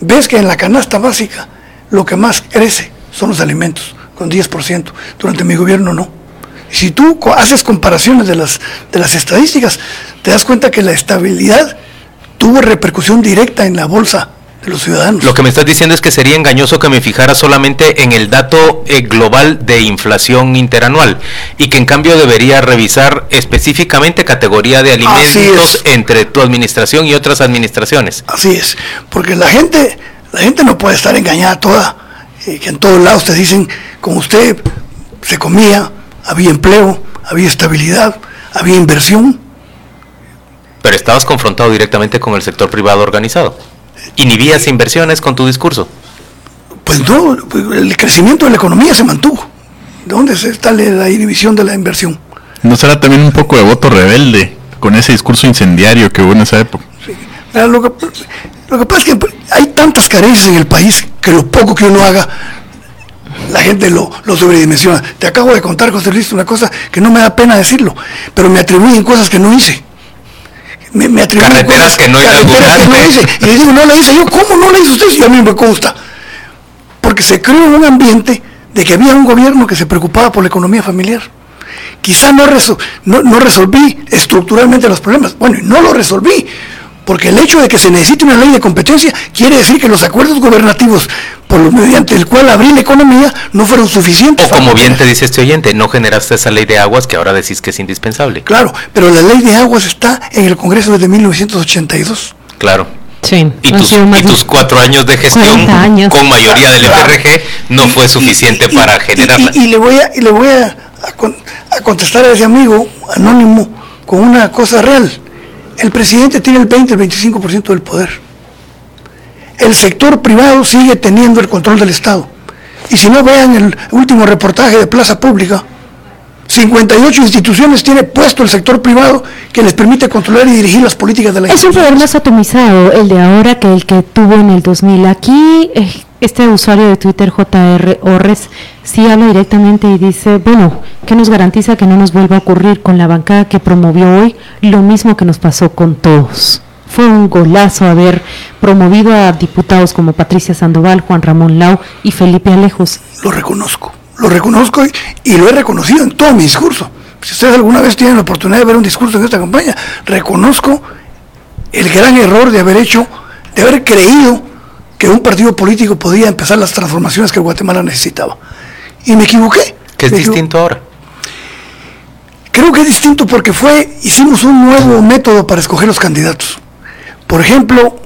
Speaker 4: ves que en la canasta básica lo que más crece son los alimentos, con 10%. Durante mi gobierno no. Si tú haces comparaciones de las, de las estadísticas, te das cuenta que la estabilidad tuvo repercusión directa en la bolsa de los ciudadanos.
Speaker 3: Lo que me estás diciendo es que sería engañoso que me fijara solamente en el dato eh, global de inflación interanual y que en cambio debería revisar específicamente categoría de alimentos entre tu administración y otras administraciones.
Speaker 4: Así es, porque la gente, la gente no puede estar engañada toda, eh, que en todos lados te dicen, con usted se comía, había empleo, había estabilidad, había inversión.
Speaker 3: Pero estabas confrontado directamente con el sector privado organizado. ¿Inhibías inversiones con tu discurso?
Speaker 4: Pues no, el crecimiento de la economía se mantuvo. ¿Dónde está la inhibición de la inversión?
Speaker 5: ¿No será también un poco de voto rebelde con ese discurso incendiario que hubo en esa época?
Speaker 4: Lo, que, pasa es que hay tantas carencias en el país que lo poco que uno haga, la gente lo, lo sobredimensiona. Te acabo de contar, José Luis, una cosa que no me da pena decirlo, pero me atribuyen cosas que no hice
Speaker 3: me, me carreteras que no carreteras
Speaker 4: que no hice. Y le digo, no la hice yo, ¿cómo no la hizo usted? Si a mí me consta. Porque se creó un ambiente de que había un gobierno que se preocupaba por la economía familiar. Quizá no, no, no resolví estructuralmente los problemas. Bueno, no lo resolví, porque el hecho de que se necesite una ley de competencia quiere decir que los acuerdos gobernativos por lo mediante el cual abrí la economía no fueron suficientes.
Speaker 3: O como bien te dice este oyente, no generaste esa ley de aguas que ahora decís que es indispensable.
Speaker 4: Claro, pero la ley de aguas está en el Congreso desde 1982.
Speaker 3: Claro.
Speaker 2: Sí,
Speaker 3: y, tus, cuatro años de gestión con mayoría del FRG no fue suficiente para generarla.
Speaker 4: Y, le voy a, y le voy a, a contestar a ese amigo anónimo con una cosa real el presidente tiene el 20, el 25% del poder. El sector privado sigue teniendo el control del Estado. Y si no vean el último reportaje de Plaza Pública, 58 instituciones tiene puesto el sector privado que les permite controlar y dirigir las políticas de la
Speaker 2: Es un poder más atomizado el de ahora que el que tuvo en el 2000. Aquí eh, este usuario de Twitter, JR Orres, sí habla directamente y dice, bueno, ¿qué nos garantiza que no nos vuelva a ocurrir con la bancada que promovió hoy lo mismo que nos pasó con todos? Fue un golazo haber promovido a diputados como Patricia Sandoval, Juan Ramón Lau y Felipe Alejos.
Speaker 4: Lo reconozco, lo reconozco y, lo he reconocido en todo mi discurso. Si ustedes alguna vez tienen la oportunidad de ver un discurso en esta campaña, reconozco el gran error de haber hecho, de haber creído que un partido político podía empezar las transformaciones que Guatemala necesitaba. Y me equivoqué.
Speaker 3: ¿Qué es distinto ahora?
Speaker 4: Creo que es distinto porque fue, hicimos un nuevo método para escoger los candidatos. Por ejemplo,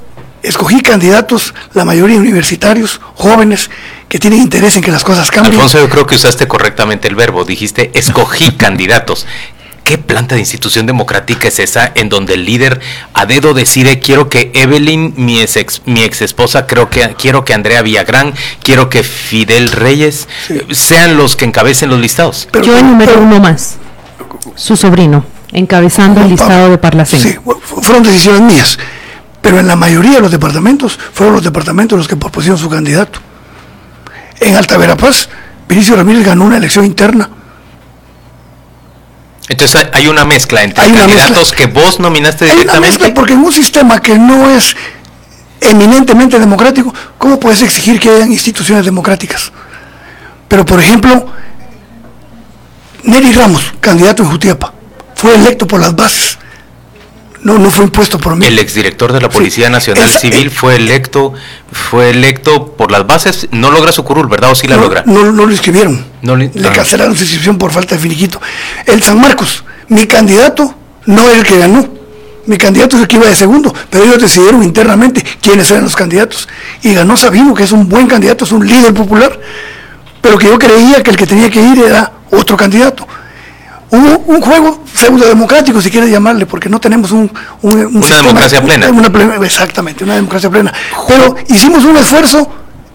Speaker 4: escogí candidatos, la mayoría universitarios, jóvenes, que tienen interés en que las cosas cambien.
Speaker 3: Alfonso, yo creo que usaste correctamente el verbo, dijiste escogí <laughs> candidatos. ¿Qué planta de institución democrática es esa en donde el líder a dedo decide quiero que Evelyn, mi ex, mi ex esposa, creo que quiero que Andrea Villagrán, quiero que Fidel Reyes sean los que encabecen los listados?
Speaker 2: Yo enumero uno más, su sobrino, encabezando el listado de Parlacén.
Speaker 4: Sí, fueron decisiones mías, pero en la mayoría de los departamentos fueron los departamentos los que propusieron su candidato. En Alta Verapaz, Vinicio Ramírez ganó una elección interna
Speaker 3: entonces hay una mezcla entre candidatos que vos nominaste directamente. Hay una mezcla
Speaker 4: porque en un sistema que no es eminentemente democrático, ¿cómo puedes exigir que hayan instituciones democráticas? Pero por ejemplo, Neri Ramos, candidato en Jutiapa, fue electo por las bases no, no fue impuesto por mí.
Speaker 3: El exdirector de la Policía Nacional Civil fue electo, fue electo por las bases, no logra su curul, ¿verdad? ¿O sí la logra?
Speaker 4: No, no lo inscribieron. le, ah. cancelaron su inscripción por falta de finiquito. El San Marcos, mi candidato no era el que ganó. Mi candidato es el que iba de segundo, pero ellos decidieron internamente quiénes eran los candidatos. Y ganó Sabino, que es un buen candidato, es un líder popular, pero que yo creía que el que tenía que ir era otro candidato. Un juego pseudo democrático, si quieres llamarle, porque no tenemos un,
Speaker 3: una democracia plena.
Speaker 4: Exactamente, una democracia plena. Pero hicimos un esfuerzo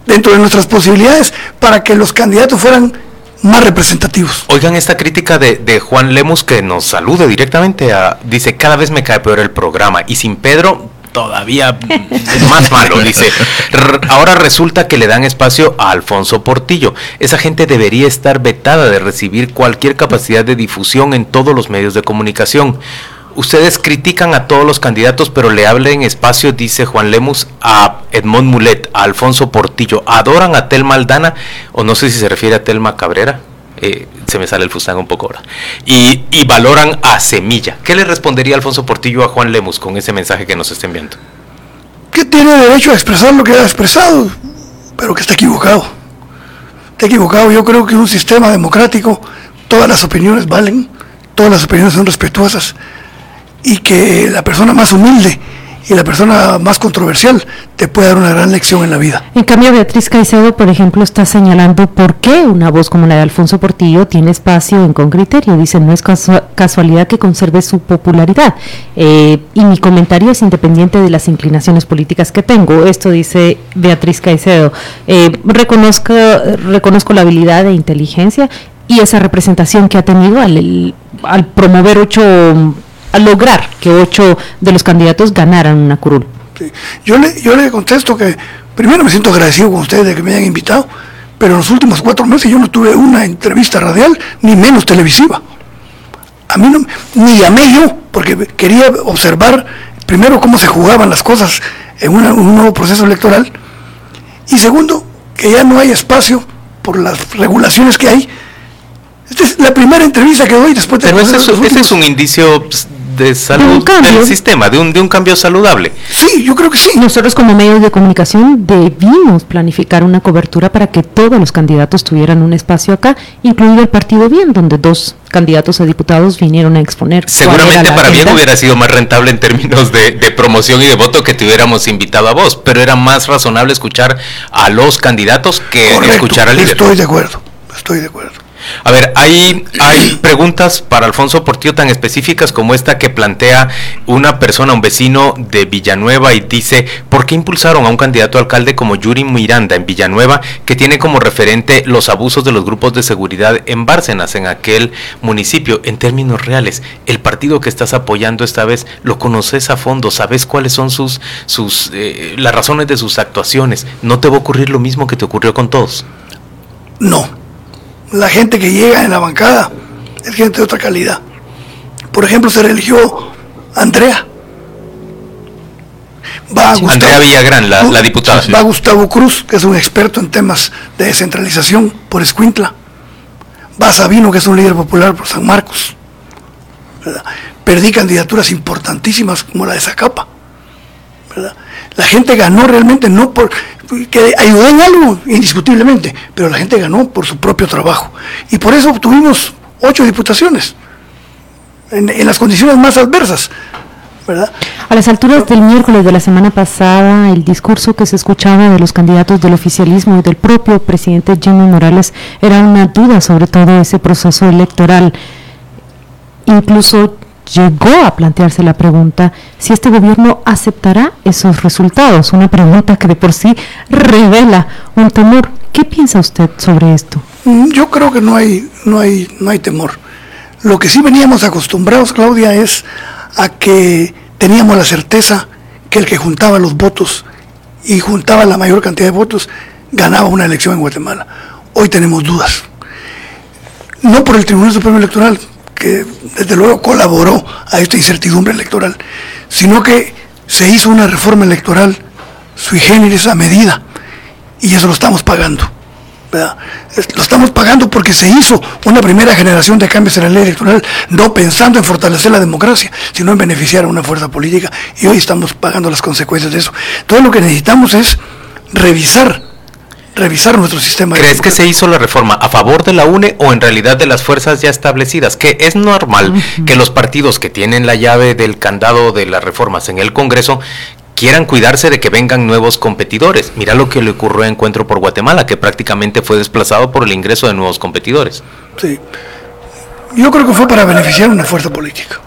Speaker 4: dentro de nuestras posibilidades para que los candidatos fueran más representativos.
Speaker 3: Oigan esta crítica de, Juan Lemus que nos salude directamente a, dice, cada vez me cae peor el programa y sin Pedro todavía más malo, dice. Ahora resulta que le dan espacio a Alfonso Portillo. Esa gente debería estar vetada de recibir cualquier capacidad de difusión en todos los medios de comunicación. Ustedes critican a todos los candidatos, pero le hablen espacio, dice Juan Lemus, a Edmond Mulet, a Alfonso Portillo. Adoran a Telma Aldana, o no sé si se refiere a Telma Cabrera. Eh, se me sale el fustán un poco ahora. Y, y, valoran a Semilla. ¿Qué le respondería Alfonso Portillo a Juan Lemus con ese mensaje que nos está enviando?
Speaker 4: Que tiene derecho a expresar lo que ha expresado, pero que está equivocado. Está equivocado. Yo creo que en un sistema democrático todas las opiniones valen, todas las opiniones son respetuosas y que la persona más humilde y la persona más controversial te puede dar una gran lección en la vida.
Speaker 2: En cambio, Beatriz Caicedo, por ejemplo, está señalando por qué una voz como la de Alfonso Portillo tiene espacio en Concriterio. Dice, no es casualidad que conserve su popularidad. Eh, y mi comentario es independiente de las inclinaciones políticas que tengo. Esto dice Beatriz Caicedo. Eh, reconozco, reconozco la habilidad de inteligencia y esa representación que ha tenido al promover ocho a lograr que ocho de los candidatos ganaran una curul.
Speaker 4: Yo, le, yo le contesto que primero me siento agradecido con ustedes de que me hayan invitado, pero en los últimos cuatro meses yo no tuve una entrevista radial, ni menos televisiva. A mí no, ni llamé yo, porque quería observar primero cómo se jugaban las cosas en, un nuevo proceso electoral, y segundo, que ya no hay espacio por las regulaciones que hay. Esta es la primera entrevista que doy después de...
Speaker 3: Pero ese, ese es un indicio pues, de salud del sistema, de un, de un cambio saludable.
Speaker 4: Sí, yo creo que sí.
Speaker 2: Nosotros como medios de comunicación debimos planificar una cobertura para que todos los candidatos tuvieran un espacio acá, incluido el Partido Bien, donde dos candidatos a diputados vinieron a exponer.
Speaker 3: Seguramente para bien hubiera sido más rentable en términos de, de, promoción y de voto que te hubiéramos invitado a vos, pero era más razonable escuchar a los candidatos que escuchar al líder.
Speaker 4: Estoy de acuerdo, estoy de acuerdo.
Speaker 3: A ver, hay, hay preguntas para Alfonso Portillo tan específicas como esta que plantea una persona, un vecino de Villanueva y dice, ¿por qué impulsaron a un candidato alcalde como Yuri Miranda en Villanueva que tiene como referente los abusos de los grupos de seguridad en Bárcenas, en aquel municipio? En términos reales, el partido que estás apoyando esta vez lo conoces a fondo, sabes cuáles son sus, sus, eh, las razones de sus actuaciones. ¿No te va a ocurrir lo mismo que te ocurrió con todos?
Speaker 4: No la gente que llega en la bancada es gente de otra calidad. Por ejemplo, se religió Andrea.
Speaker 3: Va Andrea Villagrán, la, diputada.
Speaker 4: Va Gustavo Cruz, que es un experto en temas de descentralización por Escuintla. Va Sabino, que es un líder popular por San Marcos. Perdí candidaturas importantísimas como la de Zacapa. La gente ganó realmente no por, que ayudó en algo, indiscutiblemente, pero la gente ganó por su propio trabajo. Y por eso obtuvimos ocho diputaciones, en, las condiciones más adversas. ¿verdad?
Speaker 2: A las alturas del miércoles de la semana pasada, el discurso que se escuchaba de los candidatos del oficialismo y del propio presidente Jimmy Morales era una duda sobre todo ese proceso electoral. Incluso llegó a plantearse la pregunta si este gobierno aceptará esos resultados, una pregunta que de por sí revela un temor. ¿Qué piensa usted sobre esto?
Speaker 4: Mm, yo creo que no hay, no hay, no hay temor. Lo que sí veníamos acostumbrados, Claudia, es a que teníamos la certeza que el que juntaba los votos y juntaba la mayor cantidad de votos ganaba una elección en Guatemala. Hoy tenemos dudas. No por el Tribunal Supremo Electoral, que desde luego colaboró a esta incertidumbre electoral, sino que se hizo una reforma electoral sui generis a medida y eso lo estamos pagando. Lo estamos pagando porque se hizo una primera generación de cambios en la ley electoral, no pensando en fortalecer la democracia, sino en beneficiar a una fuerza política y hoy estamos pagando las consecuencias de eso. Todo lo que necesitamos es revisar revisar nuestro sistema.
Speaker 3: ¿Crees que se hizo la reforma a favor de la UNE o en realidad de las fuerzas ya establecidas? Que es normal que los partidos que tienen la llave del candado de las reformas en el Congreso quieran cuidarse de que vengan nuevos competidores. Mira lo que le ocurrió a Encuentro por Guatemala, que prácticamente fue desplazado por el ingreso de nuevos competidores.
Speaker 4: Sí. Yo creo que fue para beneficiar una fuerza política.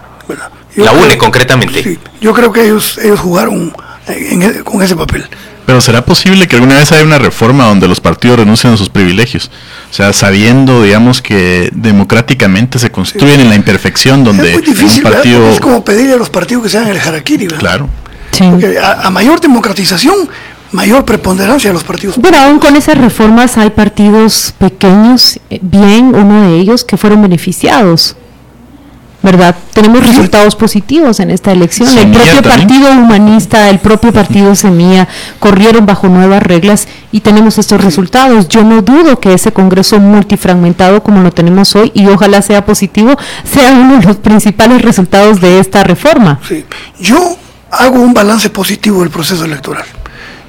Speaker 3: La
Speaker 4: creo-
Speaker 3: une concretamente.
Speaker 4: Sí, yo creo que ellos, ellos jugaron en e- con ese papel.
Speaker 5: Pero ¿será posible que alguna vez haya una reforma donde los partidos renuncien a sus privilegios? O sea, sabiendo, digamos, que democráticamente se construyen en la imperfección donde
Speaker 4: es muy difícil,
Speaker 5: un partido...
Speaker 4: Es como pedirle a los partidos que sean el harakiri, ¿verdad?
Speaker 5: Claro.
Speaker 2: Sí.
Speaker 4: Porque a, a mayor democratización, mayor preponderancia de los partidos.
Speaker 2: Pero aún con esas reformas hay partidos pequeños, eh, bien uno de ellos, que fueron beneficiados. ¿Verdad? Tenemos resultados positivos en esta elección. el propio
Speaker 5: también.
Speaker 2: Partido Humanista, el propio Partido Semilla corrieron bajo nuevas reglas y tenemos estos resultados. Yo no dudo que ese Congreso multifragmentado como lo tenemos hoy y ojalá sea positivo, sea uno de los principales resultados de esta reforma.
Speaker 4: Sí. Yo hago un balance positivo del proceso electoral.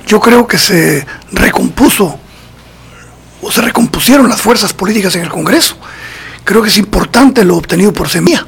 Speaker 4: Yo creo que se recompuso o se recompusieron las fuerzas políticas en el Congreso. Creo que es importante lo obtenido por Semilla.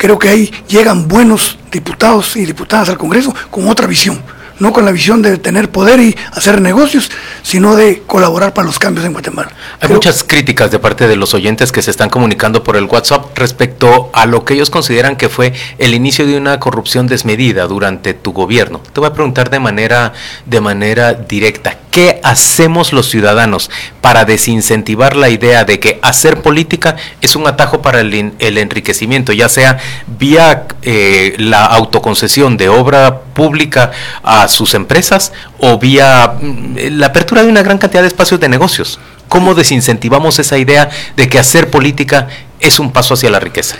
Speaker 4: Creo que ahí llegan buenos diputados y diputadas al Congreso con otra visión. No con la visión de tener poder y hacer negocios, sino de colaborar para los cambios en Guatemala.
Speaker 3: Hay
Speaker 4: Creo-
Speaker 3: muchas críticas de parte de los oyentes que se están comunicando por el WhatsApp respecto a lo que ellos consideran que fue el inicio de una corrupción desmedida durante tu gobierno. Te voy a preguntar de manera, de manera directa, ¿qué hacemos los ciudadanos para desincentivar la idea de que hacer política es un atajo para el, en- el enriquecimiento, ya sea vía eh, la autoconcesión de obra pública a sus empresas o vía mm, la apertura de una gran cantidad de espacios de negocios? ¿Cómo desincentivamos esa idea de que hacer política es un paso hacia la riqueza?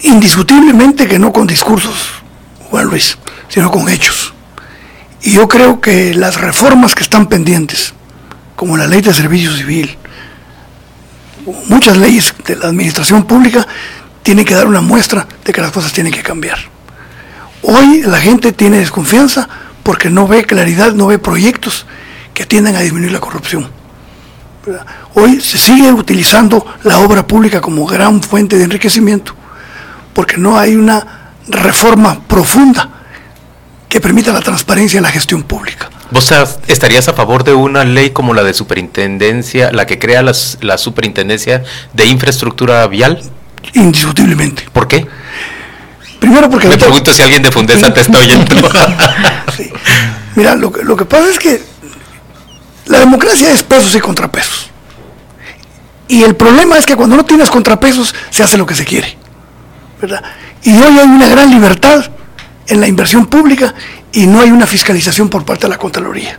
Speaker 4: indiscutiblemente que no con discursos, Juan Luis, sino con hechos. Y yo creo que las reformas que están pendientes, como la ley de servicio civil, muchas leyes de la administración pública, tienen que dar una muestra de que las cosas tienen que cambiar. Hoy la gente tiene desconfianza porque no ve claridad, no ve proyectos que tiendan a disminuir la corrupción. Hoy se sigue utilizando la obra pública como gran fuente de enriquecimiento porque no hay una reforma profunda que permita la transparencia en la gestión pública.
Speaker 3: ¿Vos estarías a favor de una ley como la de superintendencia, la que crea las- la superintendencia de infraestructura vial?
Speaker 4: Indiscutiblemente.
Speaker 3: ¿Por qué?
Speaker 4: Primero porque...
Speaker 3: Me
Speaker 4: ahorita-
Speaker 3: pregunto si alguien de Fundesa te está oyendo. <laughs>
Speaker 4: Sí. Mira, lo que, lo que pasa es que la democracia es pesos y contrapesos. Y el problema es que cuando no tienes contrapesos se hace lo que se quiere. ¿verdad? Y hoy hay una gran libertad en la inversión pública y no hay una fiscalización por parte de la Contraloría.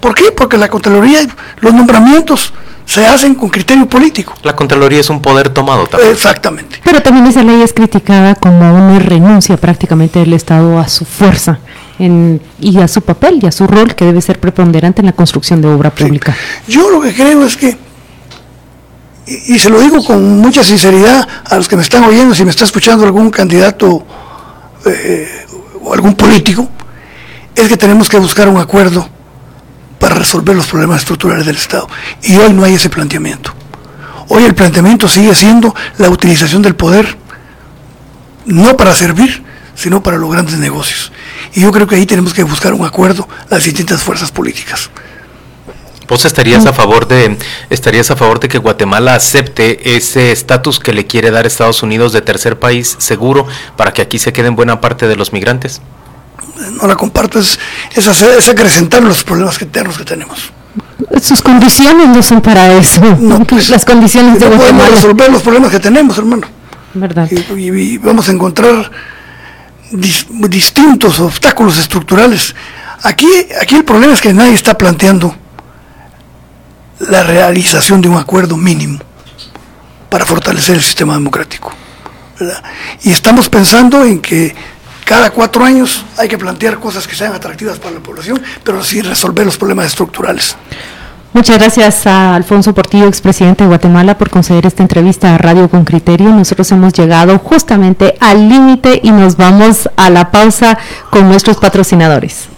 Speaker 4: ¿Por qué? Porque la Contraloría, los nombramientos se hacen con criterio político.
Speaker 3: La Contraloría es un poder tomado también.
Speaker 4: Exactamente.
Speaker 2: Pero también esa ley es criticada como una renuncia prácticamente del Estado a su fuerza en- y a su papel y a su rol que debe ser preponderante en la construcción de obra
Speaker 4: Sí.
Speaker 2: pública.
Speaker 4: Yo lo que creo es que, y, y se lo digo con mucha sinceridad a los que me están oyendo, si me está escuchando algún candidato eh, o algún político, es que tenemos que buscar un acuerdo para resolver los problemas estructurales del Estado. Y hoy no hay ese planteamiento. Hoy el planteamiento sigue siendo la utilización del poder, no para servir, sino para los grandes negocios. Y yo creo que ahí tenemos que buscar un acuerdo las distintas fuerzas políticas.
Speaker 3: ¿Vos estarías a favor de estarías a favor de que Guatemala acepte ese estatus que le quiere dar Estados Unidos de tercer país seguro para que aquí se queden buena parte de los migrantes?
Speaker 4: no la comparto, es, es, hacer- es acrecentar los problemas internos que tenemos.
Speaker 2: Sus condiciones no son para eso.
Speaker 4: No, <laughs> pues,
Speaker 2: Las condiciones de
Speaker 4: no podemos
Speaker 2: Guatemala.
Speaker 4: resolver los problemas que tenemos, hermano.
Speaker 2: ¿Verdad?
Speaker 4: Y, y- y vamos a encontrar dis- distintos obstáculos estructurales. Aquí, aquí el problema es que nadie está planteando la realización de un acuerdo mínimo para fortalecer el sistema democrático. Y estamos pensando en que cada cuatro años hay que plantear cosas que sean atractivas para la población, pero sí resolver los problemas estructurales.
Speaker 2: Muchas gracias a Alfonso Portillo, expresidente de Guatemala, por conceder esta entrevista a Radio con Criterio. Nosotros hemos llegado justamente al límite y nos vamos a la pausa con nuestros patrocinadores.